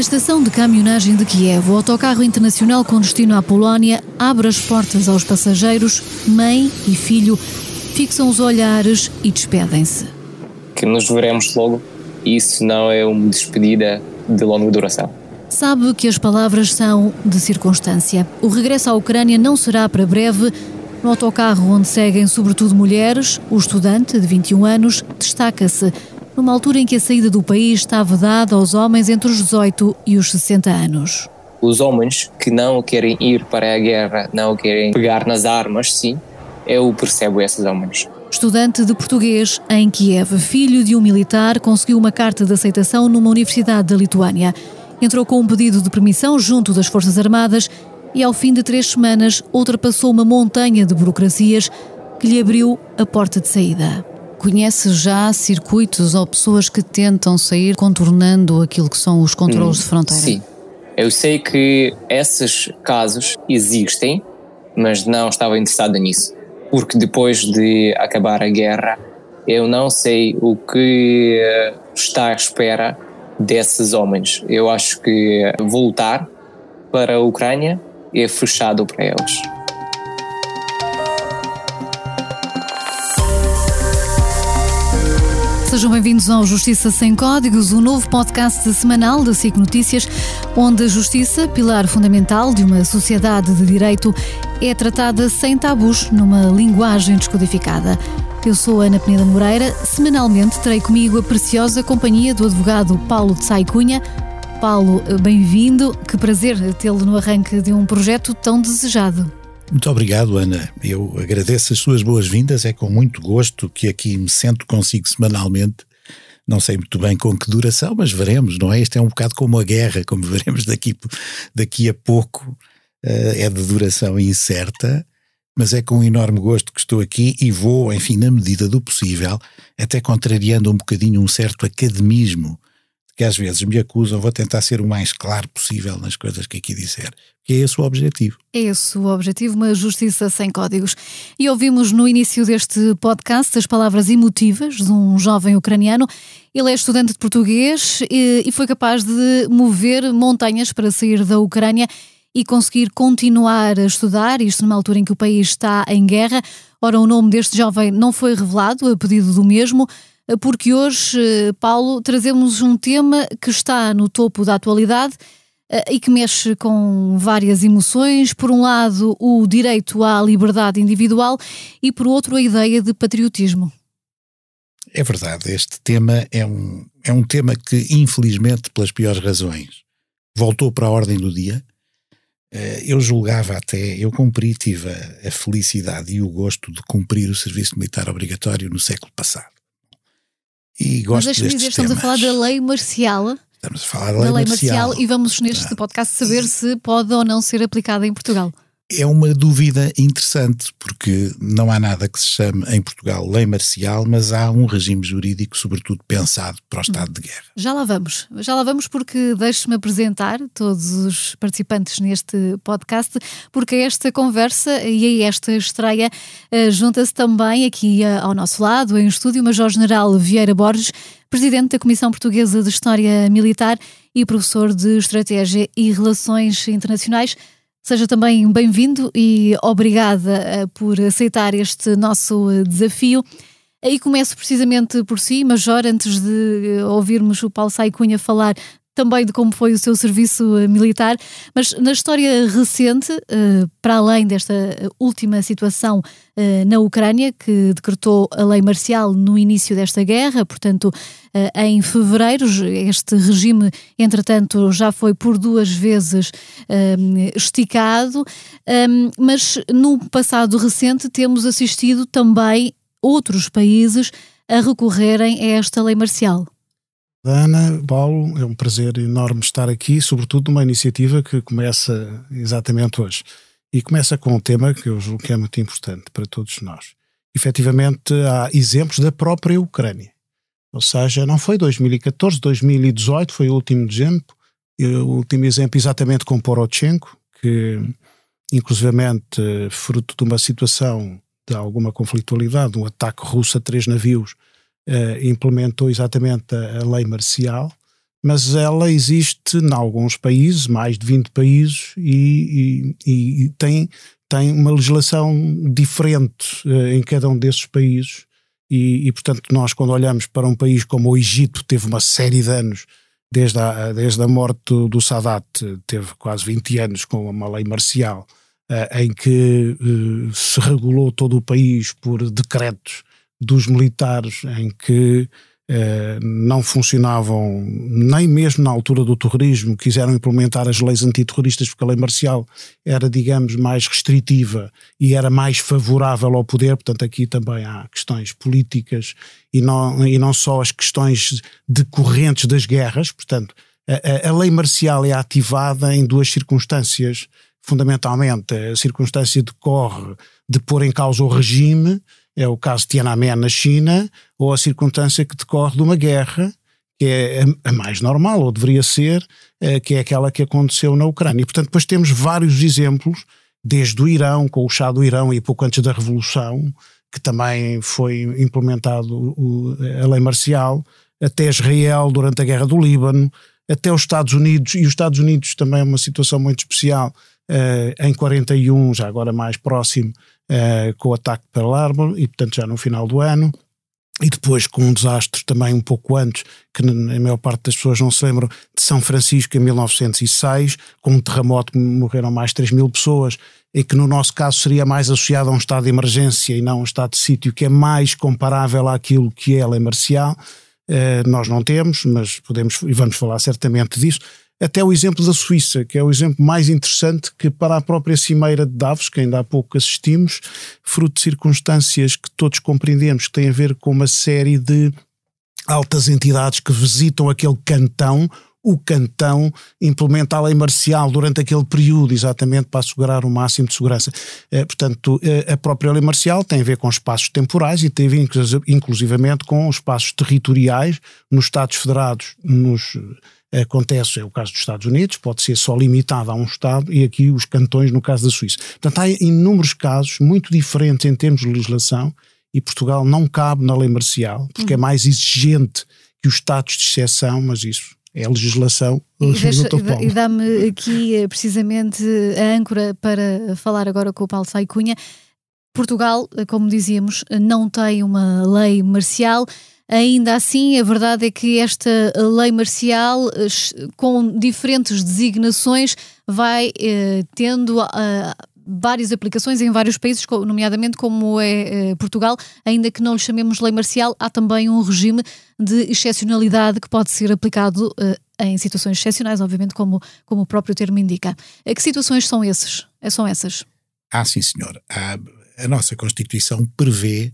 Na estação de caminhonagem de Kiev, o autocarro internacional com destino à Polónia abre as portas aos passageiros, mãe e filho fixam os olhares e despedem-se. Que nos veremos logo, isso não é uma despedida de longa duração. Sabe que as palavras são de circunstância. O regresso à Ucrânia não será para breve. No autocarro onde seguem sobretudo mulheres, o estudante, de 21 anos, destaca-se numa altura em que a saída do país está vedada aos homens entre os 18 e os 60 anos. Os homens que não querem ir para a guerra, não querem pegar nas armas, sim, eu percebo esses homens. Estudante de português em Kiev, filho de um militar, conseguiu uma carta de aceitação numa universidade da Lituânia. Entrou com um pedido de permissão junto das Forças Armadas e, ao fim de três semanas, ultrapassou uma montanha de burocracias que lhe abriu a porta de saída. Conhece já circuitos ou pessoas que tentam sair contornando aquilo que são os controles hum, de fronteira? Sim. Eu sei que esses casos existem, mas não estava interessado nisso. Porque depois de acabar a guerra, eu não sei o que eh, está à espera desses homens. Eu acho que voltar para a Ucrânia é fechado para eles. Sejam bem-vindos ao Justiça Sem Códigos, o novo podcast semanal da SIC Notícias, onde a justiça, pilar fundamental de uma sociedade de direito, é tratada sem tabus, numa linguagem descodificada. Eu sou Ana Peneda Moreira. Semanalmente terei comigo a preciosa companhia do advogado Paulo de Sai Cunha. Paulo, bem-vindo. Que prazer tê-lo no arranque de um projeto tão desejado. Muito obrigado, Ana. Eu agradeço as suas boas-vindas. É com muito gosto que aqui me sento consigo semanalmente. Não sei muito bem com que duração, mas veremos, não é? Isto é um bocado como a guerra, como veremos daqui, daqui a pouco. Uh, é de duração incerta, mas é com um enorme gosto que estou aqui e vou, enfim, na medida do possível, até contrariando um bocadinho um certo academismo que às vezes me acusam, vou tentar ser o mais claro possível nas coisas que aqui disser, que é esse o objetivo. É esse o objetivo, uma justiça sem códigos. E ouvimos no início deste podcast as palavras emotivas de um jovem ucraniano. Ele é estudante de português e, foi capaz de mover montanhas para sair da Ucrânia e conseguir continuar a estudar, isto numa altura em que o país está em guerra. Ora, o nome deste jovem não foi revelado a pedido do mesmo, porque hoje, eh, Paulo, trazemos um tema que está no topo da atualidade eh, e que mexe com várias emoções. Por um lado, o direito à liberdade individual e, por outro, a ideia de patriotismo. É verdade, este tema é um, é um tema que, infelizmente, pelas piores razões, voltou para a ordem do dia. Eh, eu julgava até, eu cumpri, tive a, a felicidade e o gosto de cumprir o serviço militar obrigatório no século passado. E gosto Mas deixa-me dizer, estamos a falar da lei marcial. Estamos a falar da lei, da lei marcial. marcial. e vamos neste ah. podcast saber se pode ou não ser aplicada em Portugal é uma dúvida interessante, porque não há nada que se chame em Portugal lei marcial, mas há um regime jurídico, sobretudo pensado para o estado de guerra. Já lá vamos, já lá vamos, porque deixe-me apresentar todos os participantes neste podcast, porque esta conversa e a esta estreia uh, junta-se também aqui uh, ao nosso lado, em estúdio, Major-General Vieira Borges, presidente da Comissão Portuguesa de História Militar e professor de Estratégia e Relações Internacionais. Seja também bem-vindo e obrigada eh, por aceitar este nosso eh, desafio. Aí começo precisamente por si, Major, antes de eh, ouvirmos o Paulo Saicunha falar também de como foi o seu serviço eh, militar, mas na história recente, eh, para além desta última situação eh, na Ucrânia, que decretou a lei marcial no início desta guerra, portanto, em fevereiro, este regime, entretanto, já foi por duas vezes esticado, mas no passado recente temos assistido também outros países a recorrerem a esta lei marcial. Ana, Paulo, é um prazer enorme estar aqui, sobretudo numa iniciativa que começa exatamente hoje. E começa com um tema que eu julgo que é muito importante para todos nós. Efetivamente, há exemplos da própria Ucrânia. Ou seja, não foi 2014, 2018 foi o último exemplo. O último exemplo exatamente com Poroshenko, que inclusivamente fruto de uma situação de alguma conflitualidade, um ataque russo a três navios uh, implementou exatamente a, a, lei marcial mas ela existe em alguns países, mais de 20 países, e, e, e tem, tem uma legislação diferente uh, em cada um desses países. E, e, portanto, nós, quando olhamos para um país como o Egito, teve uma série de anos, desde a, desde a morte do, Sadat, teve quase 20 anos com uma lei marcial, uh, em que uh, se regulou todo o país por decretos dos militares, em que eh, não funcionavam nem mesmo na altura do terrorismo, quiseram implementar as leis antiterroristas porque a lei marcial era, digamos, mais restritiva e era mais favorável ao poder, portanto aqui também há questões políticas e não, e não só as questões decorrentes das guerras, portanto a, a lei marcial é ativada em duas circunstâncias, fundamentalmente. A circunstância decorre de pôr em causa o regime é o caso de Tiananmen na China, ou a circunstância que decorre de uma guerra, que é a mais normal, ou deveria ser, eh, que é aquela que aconteceu na Ucrânia. E, portanto, depois temos vários exemplos, desde o Irão, com o chá do Irão e pouco antes da Revolução, que também foi implementado a lei marcial, até Israel durante a Guerra do Líbano, até os Estados Unidos, e os Estados Unidos também é uma situação muito especial, em 41, já agora mais próximo, uh, com o ataque de Pearl Harbor e, portanto, já no final do ano. E depois com um desastre também um pouco antes, que a maior parte das pessoas não se lembram, de São Francisco em 1906, com um terremoto que morreram mais de 3 mil pessoas, e que no nosso caso seria mais associado a um estado de emergência e não a um estado de sítio, que é mais comparável àquilo que é a lei marcial. Uh, nós não temos, mas podemos e vamos falar certamente disso até o exemplo da Suíça, que é o exemplo mais interessante que para a própria Cimeira de Davos, que ainda há pouco assistimos, fruto de circunstâncias que todos compreendemos que têm a ver com uma série de altas entidades que visitam aquele cantão, o cantão implementa a lei marcial durante aquele período, exatamente para assegurar o máximo de segurança. Eh, portanto, eh, a própria lei marcial tem a ver com espaços temporais e tem a ver inclusivamente com espaços territoriais nos Estados Federados, nos acontece, é o caso dos Estados Unidos, pode ser só limitado a um Estado e aqui os cantões no caso da Suíça. Portanto, há inúmeros casos muito diferentes em termos de legislação e Portugal não cabe na lei marcial, porque é uhum. é mais exigente que os estados de exceção, mas isso é a legislação e, e dá-me aqui eh, precisamente a âncora para falar agora com o Paulo Saicunha. Portugal, eh, como dizíamos, não tem uma lei marcial. Ainda assim, a verdade é que esta lei marcial, eh, com diferentes designações, vai eh, tendo. Uh, várias aplicações em vários países, nomeadamente como é Portugal, ainda que não lhe chamemos lei marcial, há também um regime de excepcionalidade que pode ser aplicado em situações excepcionais, obviamente, como, como o próprio termo indica. Que situações são, esses, são essas? Ah, sim, senhor. A, a nossa Constituição prevê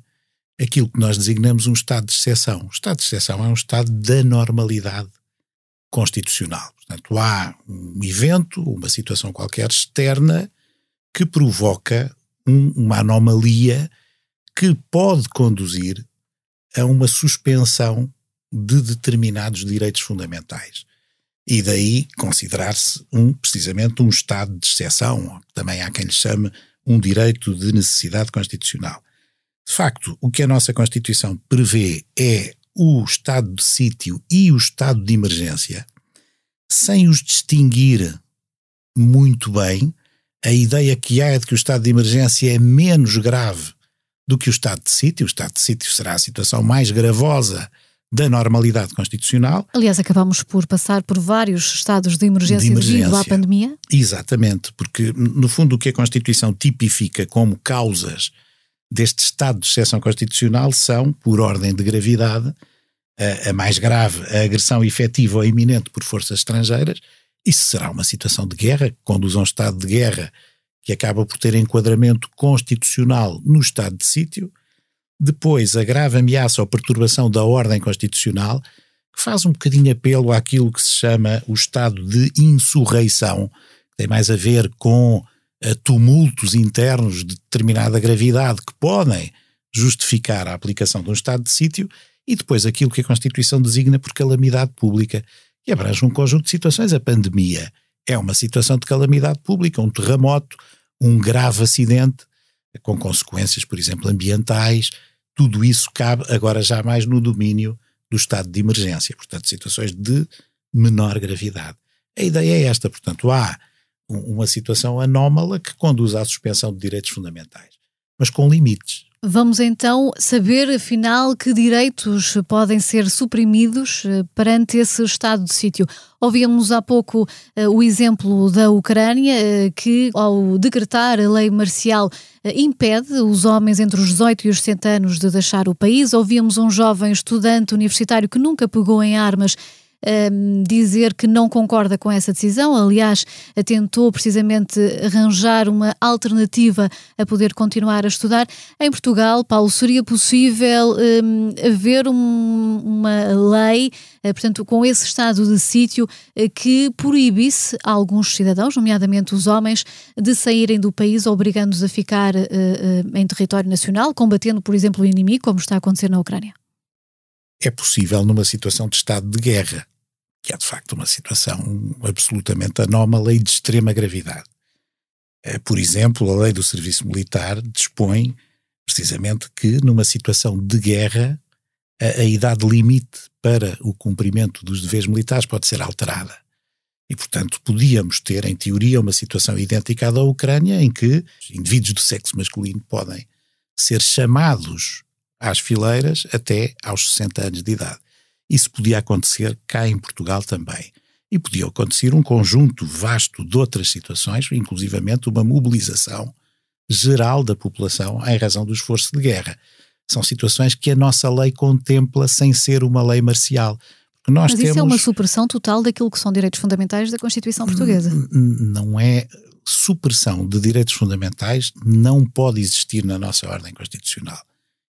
aquilo que nós designamos um estado de exceção. O estado de exceção é um estado da normalidade constitucional. Portanto, há um evento, uma situação qualquer externa que provoca um, uma anomalia que pode conduzir a uma suspensão de determinados direitos fundamentais. E daí considerar-se um, precisamente um estado de exceção, também há quem lhe chame um direito de necessidade constitucional. De facto, o que a nossa Constituição prevê é o estado de sítio e o estado de emergência, sem os distinguir muito bem, a ideia que há é de que o estado de emergência é menos grave do que o estado de sítio. O estado de sítio será a situação mais gravosa da normalidade constitucional. Aliás, acabamos por passar por vários estados de emergência, de emergência devido à pandemia. Exatamente, porque no fundo o que a Constituição tipifica como causas deste estado de exceção constitucional são, por ordem de gravidade, a, a mais grave, a agressão efetiva ou iminente por forças estrangeiras. Isso será uma situação de guerra, que conduz a um estado de guerra que acaba por ter enquadramento constitucional no estado de sítio. Depois, a grave ameaça ou perturbação da ordem constitucional, que faz um bocadinho apelo àquilo que se chama o estado de insurreição, que tem mais a ver com a tumultos internos de determinada gravidade que podem justificar a aplicação de um estado de sítio e depois aquilo que a Constituição designa por calamidade pública, que abrange um conjunto de situações. A pandemia é uma situação de calamidade pública, um terremoto, um grave acidente, com consequências, por exemplo, ambientais, tudo isso cabe agora já mais no domínio do estado de emergência. Portanto, situações de menor gravidade. A ideia é esta, portanto, há uma situação anómala que conduz à suspensão de direitos fundamentais, mas com limites. Vamos então saber, afinal, que direitos podem ser suprimidos eh, perante esse estado de sítio. Ouvíamos há pouco uh, o exemplo da Ucrânia, uh, que, ao decretar a lei marcial, impede os homens entre os 18 e os 60 anos de deixar o país. Ouvíamos um jovem estudante universitário que nunca pegou em armas um, dizer que não concorda com essa decisão. Aliás, tentou precisamente arranjar uma alternativa a poder continuar a estudar. Em Portugal, Paulo, seria possível um, haver um, uma lei, uh, portanto, com esse estado de sítio, uh, que proibisse alguns cidadãos, nomeadamente os homens, de saírem do país, obrigando-os a ficar uh, em território nacional, combatendo, por exemplo, o inimigo, como está a acontecer na Ucrânia? é possível numa situação de estado de guerra, que é de facto uma situação absolutamente anómala e de extrema gravidade. Eh, por exemplo, a lei do serviço militar dispõe precisamente que numa situação de guerra a, a idade limite para o cumprimento dos deveres militares pode ser alterada. E, portanto, podíamos ter, em teoria, uma situação idêntica à da Ucrânia, em que indivíduos do sexo masculino podem ser chamados às fileiras até aos 60 anos de idade. Isso podia acontecer cá em Portugal também. E podia acontecer um conjunto vasto de outras situações, inclusivamente uma mobilização geral da população em razão do esforço de guerra. São situações que a nossa lei contempla sem ser uma lei marcial. Nós Mas isso é uma supressão total daquilo que são direitos fundamentais da Constituição Portuguesa. Não é supressão de direitos fundamentais, não pode existir na nossa ordem constitucional.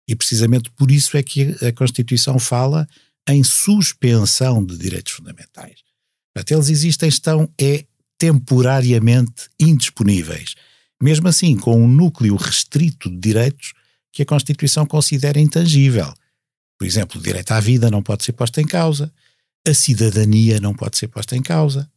E precisamente por isso é que a Constituição fala em suspensão de direitos fundamentais. Portanto, eles existem, estão é temporariamente indisponíveis. Mesmo assim, com um núcleo restrito de direitos que a Constituição considera intangível. Por exemplo, o direito à vida não pode ser posto em causa, a cidadania não pode ser posta em causa,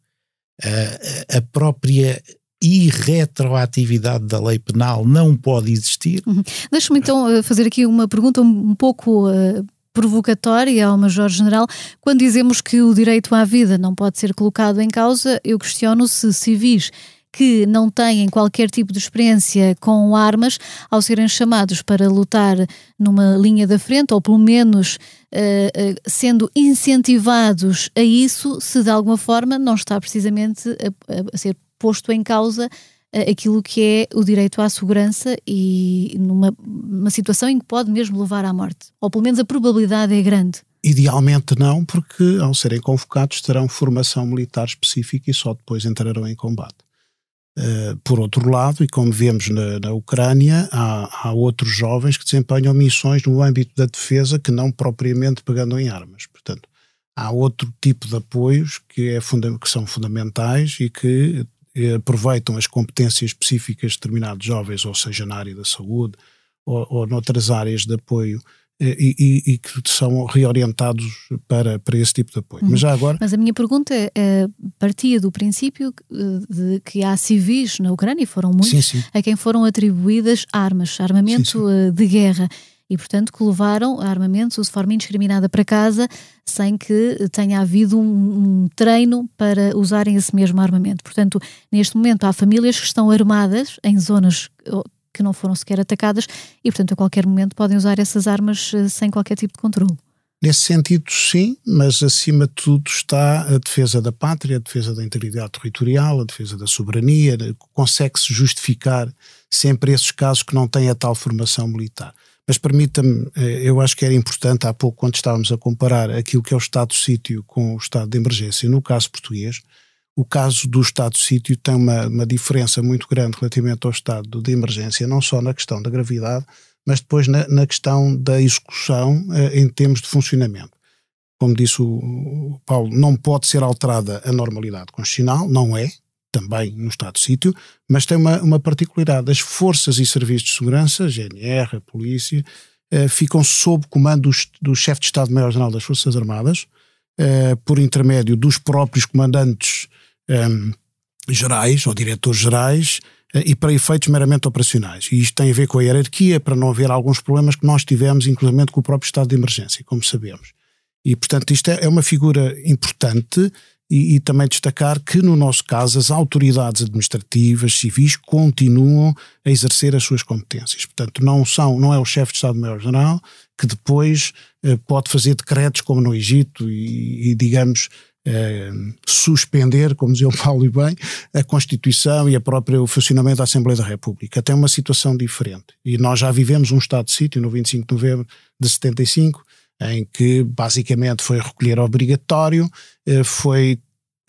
a, a própria irretroatividade da lei penal não pode existir. Uhum. Deixa-me então eh, fazer aqui uma pergunta um pouco uh, provocatória ao Major-General. Quando dizemos que o direito à vida não pode ser colocado em causa, eu questiono se civis que não têm qualquer tipo de experiência com armas, ao serem chamados para lutar numa linha da frente, ou pelo menos uh, uh, sendo incentivados a isso, se de alguma forma não está precisamente a, a ser posto em causa aquilo que é o direito à segurança e numa situação em que pode mesmo levar à morte. Ou pelo menos a probabilidade é grande. Idealmente não, porque ao serem convocados terão formação militar específica e só depois entrarão em combate. Uh, por outro lado, e como vemos na, na Ucrânia, há, há, outros jovens que desempenham missões no âmbito da defesa que não propriamente pegando em armas. Portanto, há outro tipo de apoios que, é que são fundamentais e que aproveitam as competências específicas de determinados jovens, ou seja, na área da saúde ou, ou noutras áreas de apoio, eh, e, e, e, que são reorientados para, para esse tipo de apoio. Uhum. Mas já agora. Mas a minha pergunta é, partia do princípio eh, de que há civis na Ucrânia, e foram muitos, sim, sim. a quem foram atribuídas armas, armamento sim, de guerra e, portanto, que levaram armamentos de forma indiscriminada para casa sem que tenha havido um, um, treino para usarem esse mesmo armamento. Portanto, neste momento há famílias que estão armadas em zonas que não foram sequer atacadas e, portanto, a qualquer momento podem usar essas armas eh, sem qualquer tipo de controle. Nesse sentido, sim, mas acima de tudo está a defesa da pátria, a defesa da integridade territorial, a defesa da soberania. Consegue-se justificar sempre esses casos que não têm a tal formação militar. Mas permita-me, eh, eu acho que era importante, há pouco, quando estávamos a comparar aquilo que é o estado de sítio com o estado de emergência, no caso português, o caso do estado de sítio tem uma, uma diferença muito grande relativamente ao estado de emergência, não só na questão da gravidade, mas depois na, na questão da execução eh, em termos de funcionamento. Como disse o, o Paulo, não pode ser alterada a normalidade constitucional, não é, também no Estado de sítio, mas tem uma, uma particularidade. As forças e serviços de segurança, GNR, a polícia, eh, ficam sob comando do, do chefe de Estado-Maior-General das Forças Armadas, eh, por intermédio dos próprios comandantes eh, gerais ou diretores gerais, eh, e para efeitos meramente operacionais. E isto tem a ver com a hierarquia, para não haver alguns problemas que nós tivemos, inclusive com o próprio estado de emergência, como sabemos. E, portanto, isto é, é uma figura importante e, e, também destacar que, no nosso caso, as autoridades administrativas, civis, continuam a exercer as suas competências. Portanto, não, são, não é o chefe de Estado-Maior-General que depois eh, pode fazer decretos, como no Egito, e, e digamos, eh, suspender, como dizia o Paulo e bem, a Constituição e a própria, o funcionamento da Assembleia da República. Até uma situação diferente. E nós já vivemos um estado de sítio no 25 de novembro de 75, em que basicamente foi recolher obrigatório, eh, foi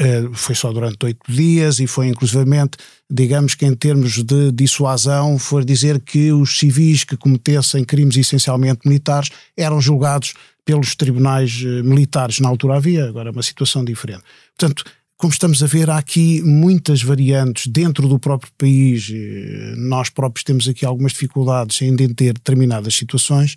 eh, foi só durante oito dias e foi inclusivamente, digamos que em termos de dissuasão, for dizer que os civis que cometessem crimes essencialmente militares eram julgados pelos tribunais eh, militares. Na altura havia, agora é uma situação diferente. Portanto, como estamos a ver, há aqui muitas variantes dentro do próprio país. Nós próprios temos aqui algumas dificuldades em entender determinadas situações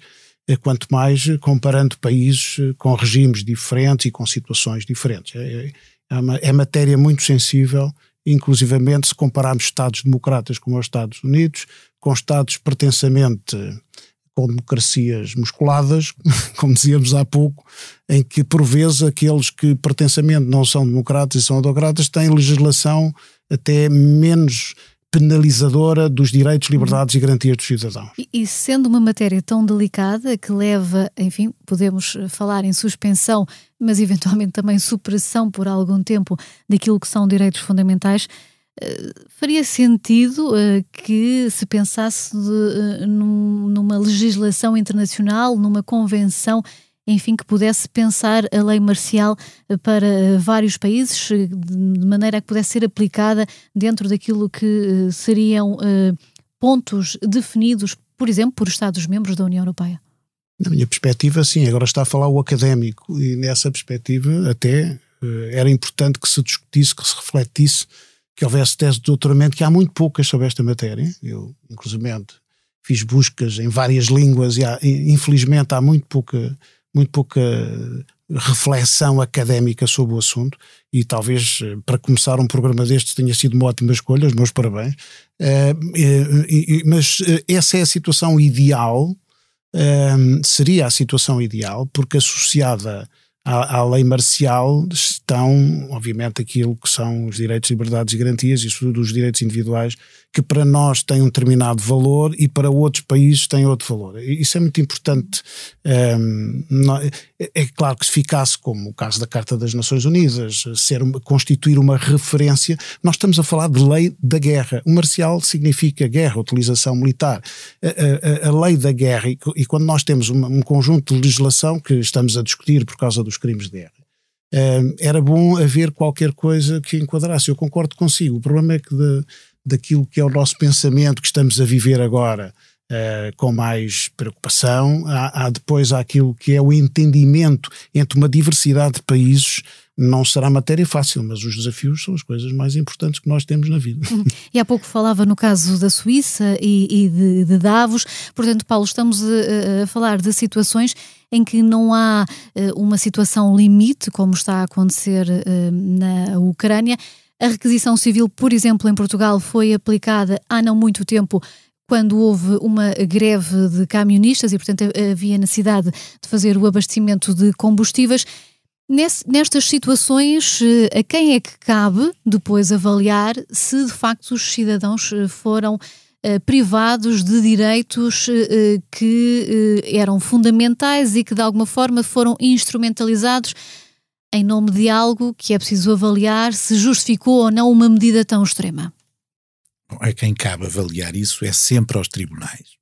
quanto mais comparando países com regimes diferentes e com situações diferentes. É, é, uma, é matéria muito sensível, inclusivamente se compararmos Estados democratas como os Estados Unidos, com Estados pertencamente com democracias musculadas, como dizíamos há pouco, em que por vezes aqueles que pertencamente não são democratas e são autocratas têm legislação até menos penalizadora dos direitos, liberdades e garantias dos cidadãos. E, e, sendo uma matéria tão delicada que leva, enfim, podemos falar em suspensão, mas eventualmente também supressão por algum tempo daquilo que são direitos fundamentais, uh, faria sentido uh, que se pensasse de, num, numa legislação internacional, numa convenção enfim, que pudesse pensar a lei marcial eh, para eh, vários países, eh, de maneira a que pudesse ser aplicada dentro daquilo que seriam pontos definidos, por exemplo, por Estados-membros da União Europeia? Na minha perspectiva, sim. Agora está a falar o académico, e nessa perspectiva, até era importante que se discutisse, que se refletisse, que houvesse tese de doutoramento, que há muito poucas sobre esta matéria. Eu, inclusive, fiz buscas em várias línguas e há, infelizmente há muito pouca muito pouca reflexão académica sobre o assunto e talvez eh, para começar um programa destes tenha sido uma ótima escolha, os meus parabéns. Uh, mas eh, essa é a situação ideal, seria a situação ideal, porque associada à, à, lei marcial estão, obviamente, aquilo que são os direitos, liberdades e garantias e, sobretudo, os direitos individuais, que para nós têm um determinado valor e para outros países têm outro valor. Isso é muito importante. Um, é, é claro que se ficasse, como o caso da Carta das Nações Unidas, ser, constituir uma referência, nós estamos a falar de lei da guerra. O marcial significa guerra, utilização militar. A, a, a lei da guerra, e, quando nós temos um, conjunto de legislação que estamos a discutir por causa dos crimes de guerra, era bom haver qualquer coisa que enquadrasse. Eu concordo consigo. O problema é que de, daquilo que é o nosso pensamento que estamos a viver agora uh, com mais preocupação, há, há, depois aquilo que é o entendimento entre uma diversidade de países. Não será matéria fácil, mas os desafios são as coisas mais importantes que nós temos na vida. Uhum. E há pouco falava no caso da Suíça e, e de, de, Davos, portanto, Paulo, estamos a, a falar de situações em que não há uma situação limite, como está a acontecer na Ucrânia, a requisição civil, por exemplo, em Portugal, foi aplicada há não muito tempo quando houve uma greve de camionistas e, portanto, havia necessidade de fazer o abastecimento de combustíveis. Nestas situações, eh, a quem é que cabe depois avaliar se de facto os cidadãos eh, foram eh, privados de direitos que eram fundamentais e que de alguma forma foram instrumentalizados em nome de algo que é preciso avaliar se justificou ou não uma medida tão extrema? Bom, a quem cabe avaliar isso é sempre aos tribunais.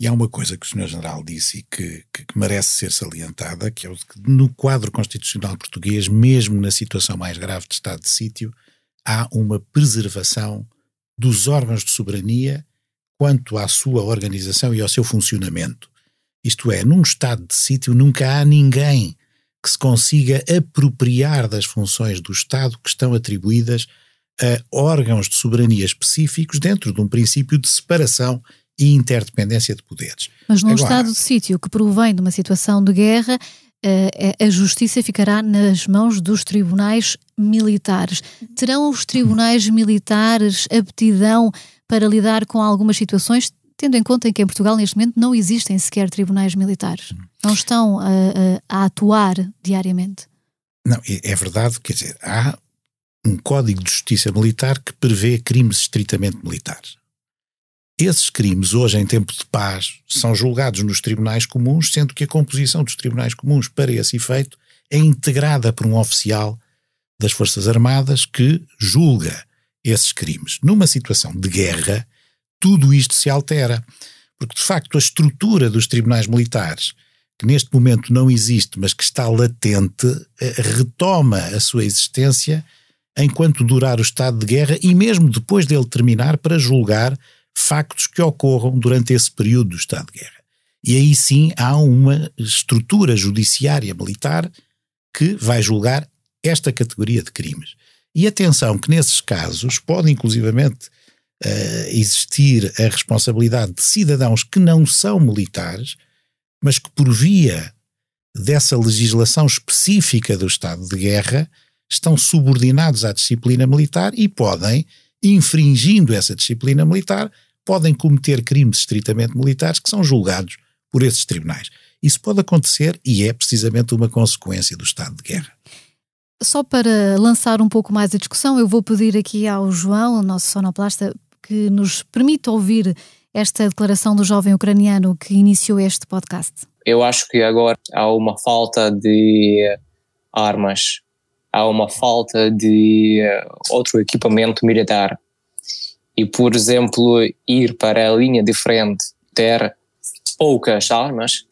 E há uma coisa que o Sr. General disse e que, que, que, merece ser salientada, que é o que no quadro constitucional português, mesmo na situação mais grave de estado de sítio, há uma preservação dos órgãos de soberania quanto à sua organização e ao seu funcionamento. Isto é, num estado de sítio nunca há ninguém que se consiga apropriar das funções do Estado que estão atribuídas a órgãos de soberania específicos dentro de um princípio de separação e interdependência de poderes. Mas num Agora, estado de sítio que provém de uma situação de guerra, eh, a justiça ficará nas mãos dos tribunais militares. Terão os tribunais militares aptidão para lidar com algumas situações? Tendo em conta que em Portugal neste momento não existem sequer tribunais militares. Não estão a, a, a atuar diariamente. Não, é, é verdade, quer dizer, há um Código de Justiça Militar que prevê crimes estritamente militares. Esses crimes, hoje em tempo de paz, são julgados nos tribunais comuns, sendo que a composição dos tribunais comuns para esse efeito é integrada por um oficial das Forças Armadas que julga esses crimes. Numa situação de guerra, tudo isto se altera, porque de facto a estrutura dos tribunais militares, que neste momento não existe, mas que está latente, eh, retoma a sua existência enquanto durar o estado de guerra e mesmo depois dele terminar para julgar factos que ocorram durante esse período do estado de guerra. E aí sim há uma estrutura judiciária militar que vai julgar esta categoria de crimes. E atenção que nesses casos pode inclusivamente uh, existir a responsabilidade de cidadãos que não são militares, mas que por via dessa legislação específica do estado de guerra estão subordinados à disciplina militar e podem, infringindo essa disciplina militar, podem cometer crimes estritamente militares que são julgados por esses tribunais. Isso pode acontecer e é precisamente uma consequência do estado de guerra. Só para lançar um pouco mais a discussão, eu vou pedir aqui ao João, o nosso sonoplasta, que nos permita ouvir esta declaração do jovem ucraniano que iniciou este podcast. Eu acho que agora há uma falta de armas há uma falta de uh, outro equipamento militar. E, por exemplo, ir para a linha de frente, ter poucas armas,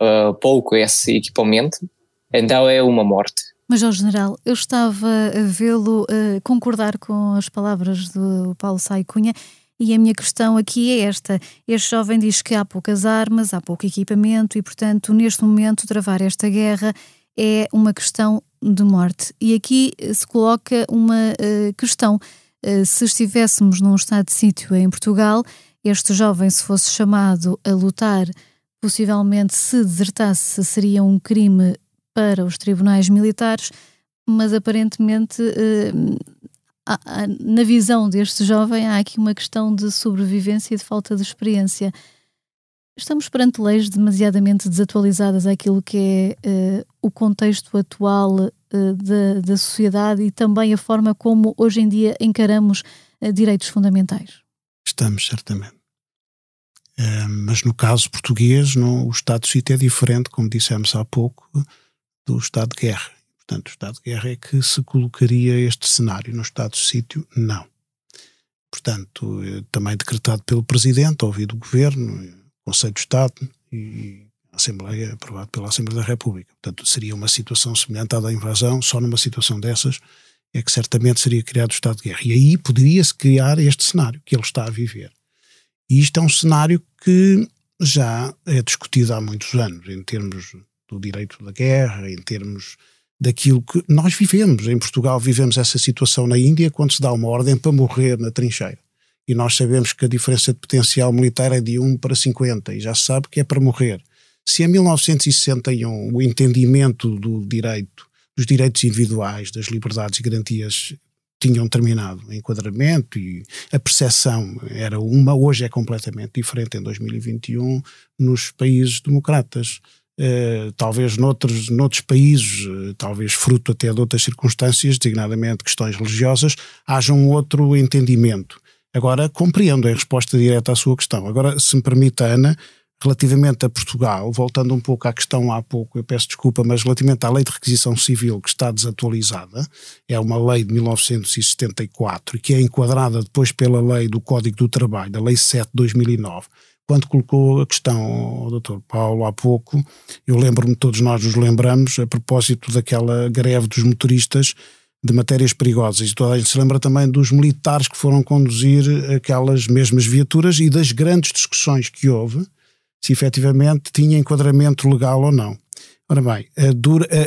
uh, pouco esse equipamento, então é uma morte. Ao general, eu estava a vê-lo uh, concordar com as palavras do Paulo Saicunha e a minha questão aqui é esta: este jovem diz que há poucas armas, há pouco equipamento e, portanto, neste momento, travar esta guerra é uma questão de morte. E aqui se coloca uma uh, questão. Uh, se estivéssemos num estado de sítio em Portugal, este jovem, se fosse chamado a lutar, possivelmente se desertasse, seria um crime para os tribunais militares, mas aparentemente, uh, na visão deste jovem, há aqui uma questão de sobrevivência e de falta de experiência. Estamos perante leis demasiadamente desatualizadas àquilo que é uh, o contexto atual uh, da, da, sociedade e também a forma como hoje em dia encaramos direitos fundamentais. Estamos, certamente. mas no caso português, no, o estado de sítio é diferente, como dissemos há pouco, do estado de guerra. Portanto, o estado de guerra é que se colocaria este cenário. No estado de sítio, não. Portanto, também decretado pelo Presidente, ouvido o Governo, Conselho de Estado e Assembleia, aprovado pela Assembleia da República. Portanto, seria uma situação semelhante à da invasão, só numa situação dessas é que certamente seria criado o estado de guerra. E aí poderia-se criar este cenário que ele está a viver. E isto é um cenário que já é discutido há muitos anos, em termos do direito da guerra, em termos daquilo que nós vivemos. Em Portugal vivemos essa situação na Índia quando se dá uma ordem para morrer na trincheira e nós sabemos que a diferença de potencial militar é de 1 para 50 e já se sabe que é para morrer. Se em 1961 o entendimento do direito, dos direitos individuais, das liberdades e garantias tinham terminado o enquadramento e a percepção era uma, hoje é completamente diferente em 2021 nos países democratas. Uh, talvez noutros, noutros países, uh, talvez fruto até de outras circunstâncias, designadamente questões religiosas, haja um outro entendimento. Agora, compreendo a resposta direta à sua questão. Agora, se me permite, Ana, relativamente a Portugal, voltando um pouco à questão há pouco, eu peço desculpa, mas relativamente à lei de requisição civil que está desatualizada, é uma lei de 1974 que é enquadrada depois pela lei do Código do Trabalho, a Lei 7 de 2009. Quando colocou a questão ao Dr. Paulo há pouco, eu lembro-me, todos nós nos lembramos, a propósito daquela greve dos motoristas de matérias perigosas. E toda a gente se lembra também dos militares que foram conduzir aquelas mesmas viaturas e das grandes discussões que houve se efetivamente tinha enquadramento legal ou não. Ora bem,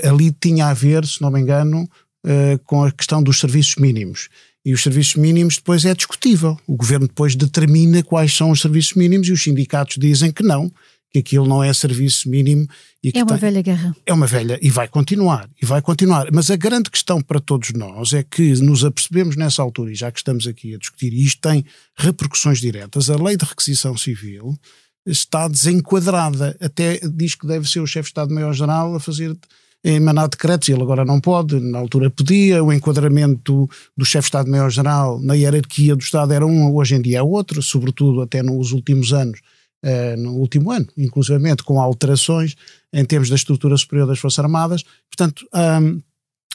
ali tinha a ver, se não me engano, uh, com a questão dos serviços mínimos. E os serviços mínimos depois é discutível. O governo depois determina quais são os serviços mínimos e os sindicatos dizem que não, que aquilo não é serviço mínimo. E é uma tem, velha guerra. É uma velha, e vai continuar, e vai continuar. Mas a grande questão para todos nós é que nos apercebemos nessa altura, e já que estamos aqui a discutir, e isto tem repercussões diretas, a lei de requisição civil está desenquadrada, até diz que deve ser o chefe de Estado-Maior-General a fazer emanar decretos, ele agora não pode, na altura podia, o enquadramento do chefe de Estado-Maior-General na hierarquia do Estado era um, hoje em dia é outro, sobretudo até nos últimos anos, uh, no último ano, inclusivamente com alterações em termos da estrutura superior das Forças Armadas, portanto... Um,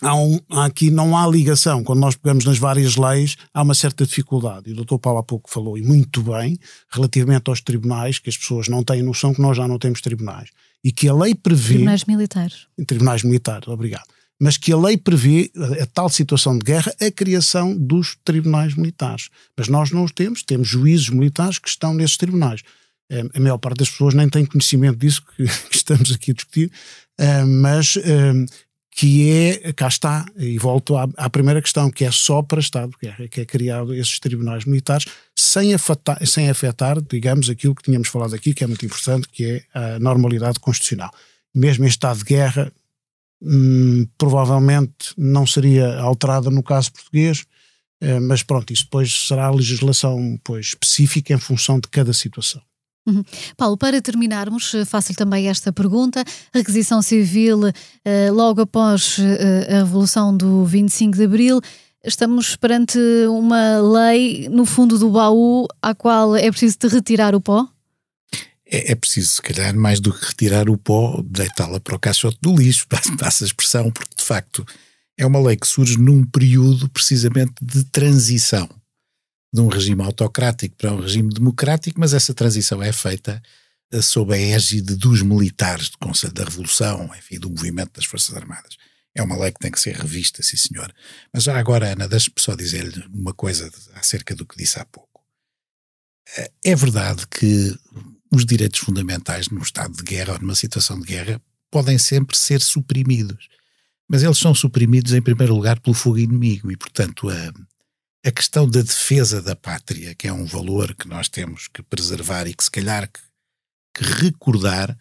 há, um, aqui não há ligação. Quando nós pegamos nas várias leis, há uma certa dificuldade. E o Dr. Paulo há pouco falou, e muito bem, relativamente aos tribunais, que as pessoas não têm noção que nós já não temos tribunais e que a lei prevê. Tribunais militares. Em tribunais militares, obrigado. Mas que a lei prevê, a, a tal situação de guerra, a criação dos tribunais militares. Mas nós não os temos, temos juízes militares que estão nesses tribunais. Eh, a maior parte das pessoas nem tem conhecimento disso que, estamos aqui a discutir, eh, mas eh, que é, cá está, e volto à, à, primeira questão, que é só para Estado de Guerra, que é criado esses tribunais militares, sem afetar, sem afetar, digamos, aquilo que tínhamos falado aqui, que é muito importante, que é a normalidade constitucional. Mesmo em estado de guerra, hum, provavelmente não seria alterada no caso português, eh, mas pronto, isso depois será a legislação pois, específica em função de cada situação. Uhum. Paulo, para terminarmos, eh, faço-lhe também esta pergunta. Requisição civil, uh, logo após uh, a Revolução do 25 de Abril, estamos perante uma lei no fundo do baú à qual é preciso de retirar o pó? É, é preciso, se calhar, mais do que retirar o pó, deitá-la para o caixote do lixo, passa a expressão, porque de facto é uma lei que surge num período precisamente de transição de um regime autocrático para um regime democrático, mas essa transição é feita eh, sob a égide dos militares do Conselho da Revolução, enfim, do movimento das Forças Armadas. É uma lei que tem que ser revista, sim senhor. Mas já agora, Ana, deixe-me só dizer-lhe uma coisa acerca do que disse há pouco. Eh, é verdade que os direitos fundamentais num estado de guerra ou numa situação de guerra podem sempre ser suprimidos. Mas eles são suprimidos, em primeiro lugar, pelo fogo inimigo e, portanto, a, a questão da defesa da pátria, que é um valor que nós temos que preservar e que se calhar que, que recordar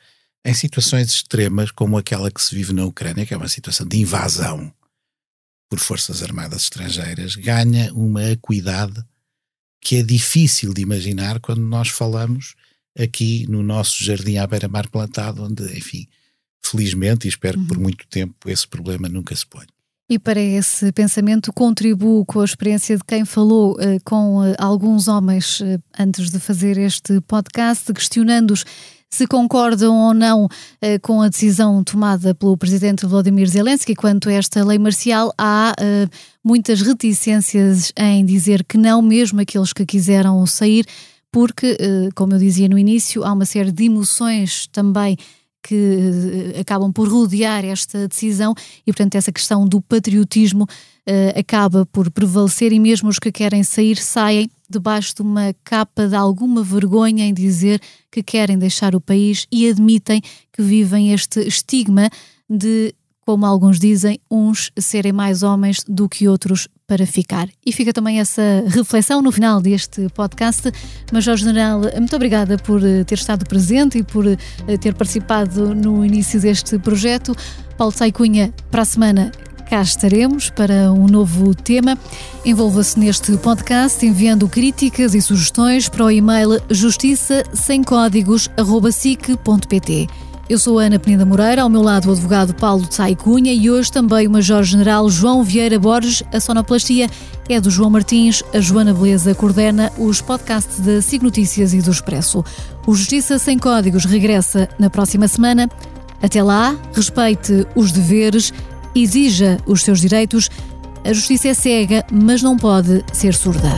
em situações extremas como aquela que se vive na Ucrânia, que é uma situação de invasão por forças armadas estrangeiras, ganha uma acuidade que é difícil de imaginar quando nós falamos aqui no nosso jardim à beira-mar plantado, onde, enfim, felizmente, e espero que por uhum. muito tempo esse problema nunca se ponha. E para esse pensamento contribuo com a experiência de quem falou uh, com uh, alguns homens uh, antes de fazer este podcast, questionando-os se concordam ou não com a decisão tomada pelo presidente Vladimir Zelensky quanto a esta lei marcial. Há muitas reticências em dizer que não, mesmo aqueles que quiseram sair, porque, como eu dizia no início, há uma série de emoções também que eh, acabam por rodear esta decisão e, portanto, essa questão do patriotismo uh, acaba por prevalecer e mesmo os que querem sair saem debaixo de uma capa de alguma vergonha em dizer que querem deixar o país e admitem que vivem este estigma de como alguns dizem, uns serem mais homens do que outros para ficar. E fica também essa reflexão no final deste podcast. Major General, muito obrigada por eh, ter estado presente e por eh, ter participado no início deste projeto. Paulo Saicunha, para a semana cá estaremos para um novo tema. Envolva-se neste podcast enviando críticas e sugestões para o e-mail justiça sem códigos@sic.pt. Eu sou Ana Penida Moreira, ao meu lado o advogado Paulo Tsai Cunha e hoje também o Major-General João Vieira Borges. A sonoplastia é do João Martins, a Joana Beleza coordena os podcasts da SIG Notícias e do Expresso. O Justiça Sem Códigos regressa na próxima semana. Até lá, respeite os deveres, exija os seus direitos. A justiça é cega, mas não pode ser surda.